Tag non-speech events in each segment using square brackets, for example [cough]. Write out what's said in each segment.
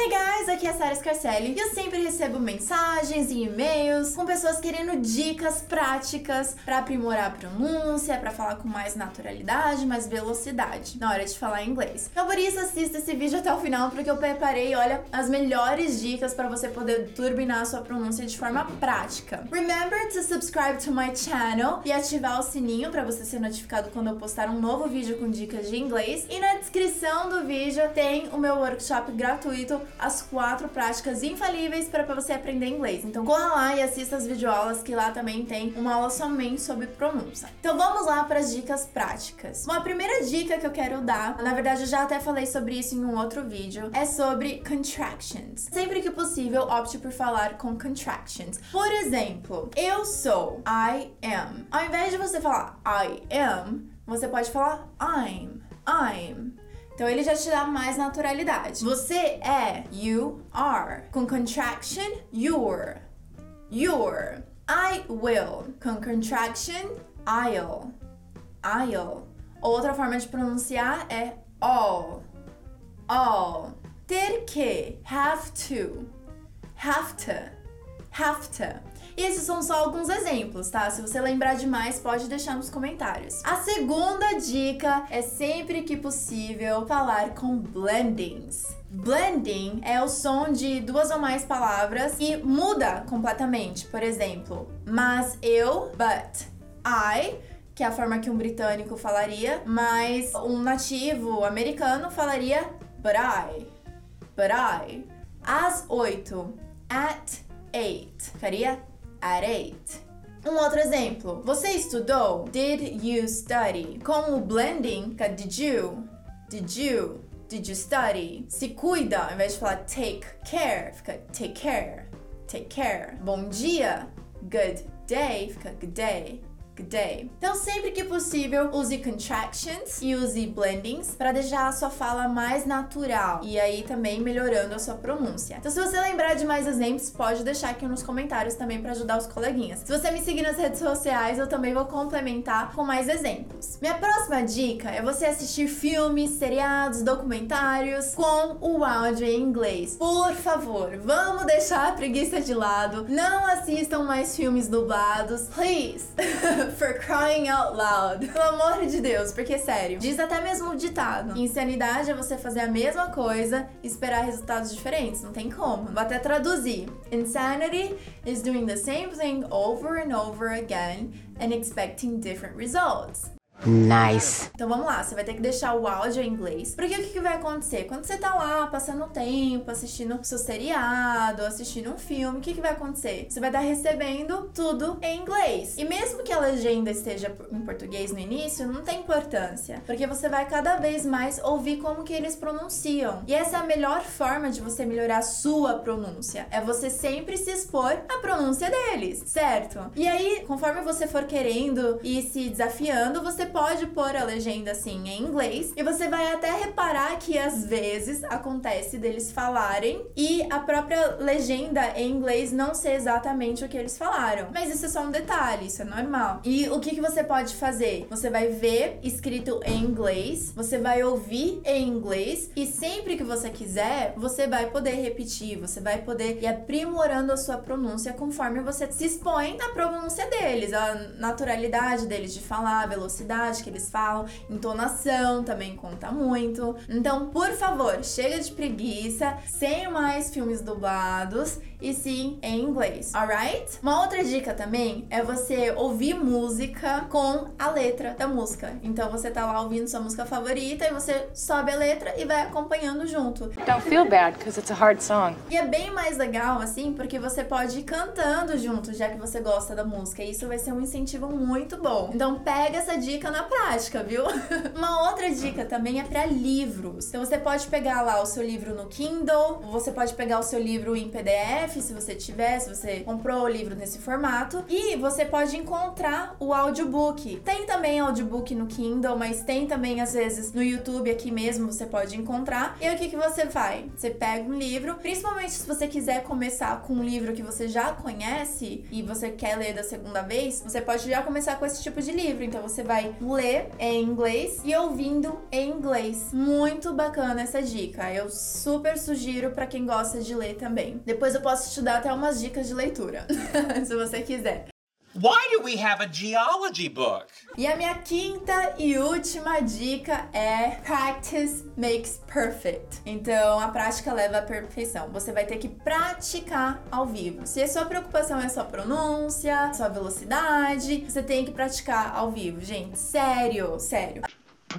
Hey guys, aqui é a Sarah Scarcelli e eu sempre recebo mensagens e e-mails com pessoas querendo dicas práticas para aprimorar a pronúncia, para falar com mais naturalidade, mais velocidade na hora de falar inglês. Então por isso assista esse vídeo até o final porque eu preparei, olha, as melhores dicas para você poder turbinar a sua pronúncia de forma prática. Remember to subscribe to my channel e ativar o sininho para você ser notificado quando eu postar um novo vídeo com dicas de inglês. E na descrição do vídeo tem o meu workshop gratuito as quatro práticas infalíveis para você aprender inglês. Então corra lá e assista as videoaulas que lá também tem uma aula somente sobre pronúncia. Então vamos lá para as dicas práticas. Uma primeira dica que eu quero dar, na verdade eu já até falei sobre isso em um outro vídeo, é sobre contractions. Sempre que possível, opte por falar com contractions. Por exemplo, eu sou, I am. Ao invés de você falar I am, você pode falar I'm, I'm. Então ele já te dá mais naturalidade. Você é, you are. Com contraction, your. Your. I will. Com contraction, I'll. I'll. Outra forma de pronunciar é all. All. Ter que, have to. Have to. Have to. E esses são só alguns exemplos, tá? Se você lembrar de mais, pode deixar nos comentários. A segunda dica é sempre que possível falar com blendings. Blending é o som de duas ou mais palavras e muda completamente. Por exemplo, mas eu, but I, que é a forma que um britânico falaria, mas um nativo americano falaria but I, but I. Às oito, at eight, ficaria at eight. Um outro exemplo. Você estudou? Did you study? Com o blending, fica did you? Did you? Did you study? Se cuida, ao invés de falar take care, fica take care. Take care. Bom dia. Good day, fica good day day. Então, sempre que possível, use contractions e use blendings para deixar a sua fala mais natural e aí também melhorando a sua pronúncia. Então, se você lembrar de mais exemplos, pode deixar aqui nos comentários também para ajudar os coleguinhas. Se você me seguir nas redes sociais, eu também vou complementar com mais exemplos. Minha próxima dica é você assistir filmes, seriados, documentários com o áudio em inglês. Por favor, vamos deixar a preguiça de lado. Não assistam mais filmes dublados, please. [laughs] For crying out loud. Pelo amor de Deus, porque sério. Diz até mesmo o ditado. Insanidade é você fazer a mesma coisa e esperar resultados diferentes. Não tem como. Vou até traduzir. Insanity is doing the same thing over and over again and expecting different results. Nice. Então vamos lá, você vai ter que deixar o áudio em inglês. Porque o que, que vai acontecer? Quando você tá lá passando tempo, assistindo o seu seriado, assistindo um filme, o que, que vai acontecer? Você vai estar recebendo tudo em inglês. E mesmo que a legenda esteja em português no início, não tem importância. Porque você vai cada vez mais ouvir como que eles pronunciam. E essa é a melhor forma de você melhorar a sua pronúncia. É você sempre se expor à pronúncia deles, certo? E aí, conforme você for querendo e se desafiando, você pode pôr a legenda assim em inglês e você vai até reparar que às vezes acontece deles falarem e a própria legenda em inglês não ser exatamente o que eles falaram. Mas isso é só um detalhe, isso é normal. E o que, que você pode fazer? Você vai ver escrito em inglês, você vai ouvir em inglês e sempre que você quiser, você vai poder repetir, você vai poder ir aprimorando a sua pronúncia conforme você se expõe na pronúncia deles, a naturalidade deles de falar, a velocidade que eles falam, entonação também conta muito. Então, por favor, chega de preguiça, sem mais filmes dublados e sim em inglês, alright? Uma outra dica também é você ouvir música com a letra da música. Então você tá lá ouvindo sua música favorita e você sobe a letra e vai acompanhando junto. Don't feel bad because it's a hard song. E é bem mais legal assim, porque você pode ir cantando junto, já que você gosta da música. E isso vai ser um incentivo muito bom. Então pega essa dica na prática, viu? [laughs] Uma outra dica também é para livros. Então você pode pegar lá o seu livro no Kindle, você pode pegar o seu livro em PDF se você tiver, se você comprou o livro nesse formato. E você pode encontrar o audiobook. Tem também audiobook no Kindle, mas tem também às vezes no YouTube aqui mesmo você pode encontrar. E o que, que você faz? Você pega um livro, principalmente se você quiser começar com um livro que você já conhece e você quer ler da segunda vez, você pode já começar com esse tipo de livro. Então você vai ler em inglês e ouvindo em inglês. Muito bacana essa dica. Eu super sugiro para quem gosta de ler também. Depois eu posso te dar até umas dicas de leitura, [laughs] se você quiser. Why do we have a geology book? E a minha quinta e última dica é practice makes perfect. Então, a prática leva à perfeição. Você vai ter que praticar ao vivo. Se a sua preocupação é sua pronúncia, sua velocidade, você tem que praticar ao vivo, gente. Sério, sério.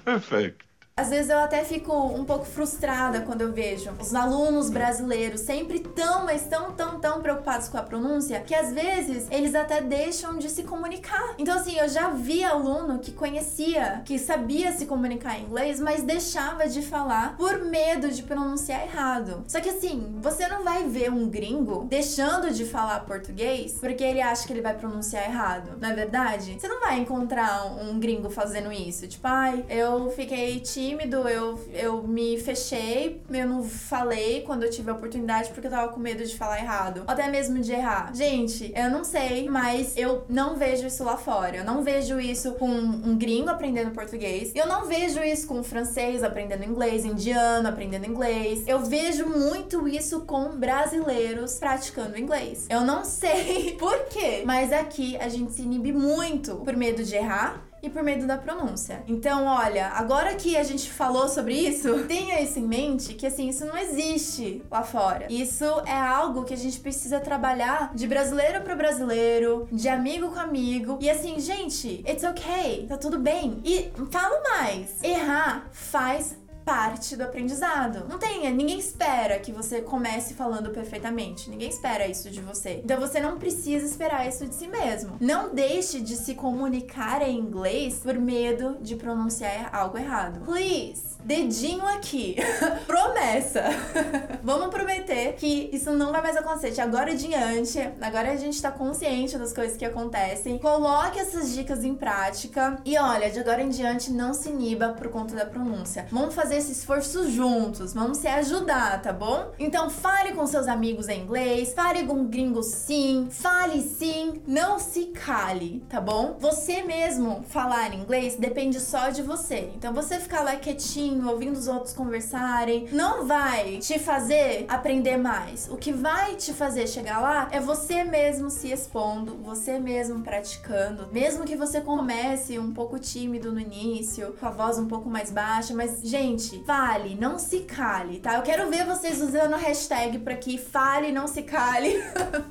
Perfect. Às vezes eu até fico um pouco frustrada quando eu vejo os alunos brasileiros sempre tão, mas tão, tão, tão preocupados com a pronúncia que às vezes eles até deixam de se comunicar. Então, assim, eu já vi aluno que conhecia, que sabia se comunicar em inglês, mas deixava de falar por medo de pronunciar errado. Só que, assim, você não vai ver um gringo deixando de falar português porque ele acha que ele vai pronunciar errado, não é verdade? Você não vai encontrar um gringo fazendo isso. Tipo, ai, eu fiquei tímido tímido, eu, eu me fechei, eu não falei quando eu tive a oportunidade porque eu tava com medo de falar errado, até mesmo de errar. Gente, eu não sei, mas eu não vejo isso lá fora. Eu não vejo isso com um gringo aprendendo português. Eu não vejo isso com um francês aprendendo inglês, indiano aprendendo inglês. Eu vejo muito isso com brasileiros praticando inglês. Eu não [laughs] sei por quê, mas aqui a gente se inibe muito por medo de errar e por medo da pronúncia. Então, olha, agora que a gente falou sobre isso, [laughs] tenha isso em mente que assim, isso não existe lá fora. Isso é algo que a gente precisa trabalhar de brasileiro para brasileiro, de amigo com amigo. E assim, gente, it's okay, tá tudo bem. E falo mais, errar faz parte do aprendizado. Não tem, ninguém espera que você comece falando perfeitamente. Ninguém espera isso de você. Então você não precisa esperar isso de si mesmo. Não deixe de se comunicar em inglês por medo de pronunciar algo errado. Please, dedinho aqui. [laughs] Promessa. [laughs] Vamos prometer que isso não vai mais acontecer. De agora em diante, agora a gente tá consciente das coisas que acontecem. Coloque essas dicas em prática e olha, de agora em diante não se iniba por conta da pronúncia. Vamos fazer esse esforço juntos, vamos se ajudar, tá bom? Então fale com seus amigos em inglês, fale com gringos sim, fale sim, não se cale, tá bom? Você mesmo falar inglês depende só de você. Então você ficar lá quietinho, ouvindo os outros conversarem, não vai te fazer aprender mais. O que vai te fazer chegar lá é você mesmo se expondo, você mesmo praticando. Mesmo que você comece um pouco tímido no início, com a voz um pouco mais baixa, mas gente, gente, fale, não se cale, tá? Eu quero ver vocês usando a hashtag pra que fale, não se cale.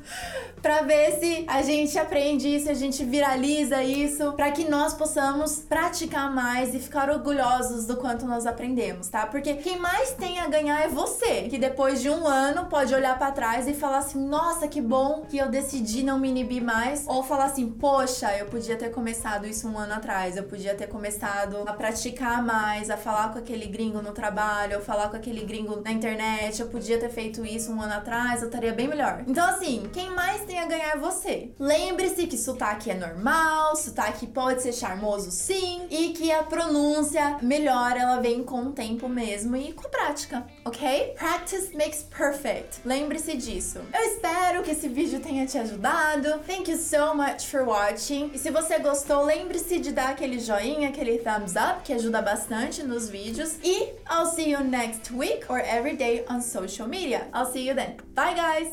[laughs] pra ver se a gente aprende isso, a gente viraliza isso, para que nós possamos praticar mais e ficar orgulhosos do quanto nós aprendemos, tá? Porque quem mais tem a ganhar é você, que depois de um ano pode olhar para trás e falar assim: nossa, que bom que eu decidi não me inibir mais, ou falar assim: poxa, eu podia ter começado isso um ano atrás, eu podia ter começado a praticar mais, a falar com aquele gringo no trabalho, ou falar com aquele gringo na internet, eu podia ter feito isso um ano atrás, eu estaria bem melhor. Então, assim, quem mais tem a ganhar você. Lembre-se que sotaque é normal, sotaque pode ser charmoso sim, e que a pronúncia melhor ela vem com o tempo mesmo e com a prática, ok? Practice makes perfect. Lembre-se disso. Eu espero que esse vídeo tenha te ajudado. Thank you so much for watching. E se você gostou, lembre-se de dar aquele joinha, aquele thumbs up, que ajuda bastante nos vídeos. I'll see you next week or every day on social media. I'll see you then. Bye, guys!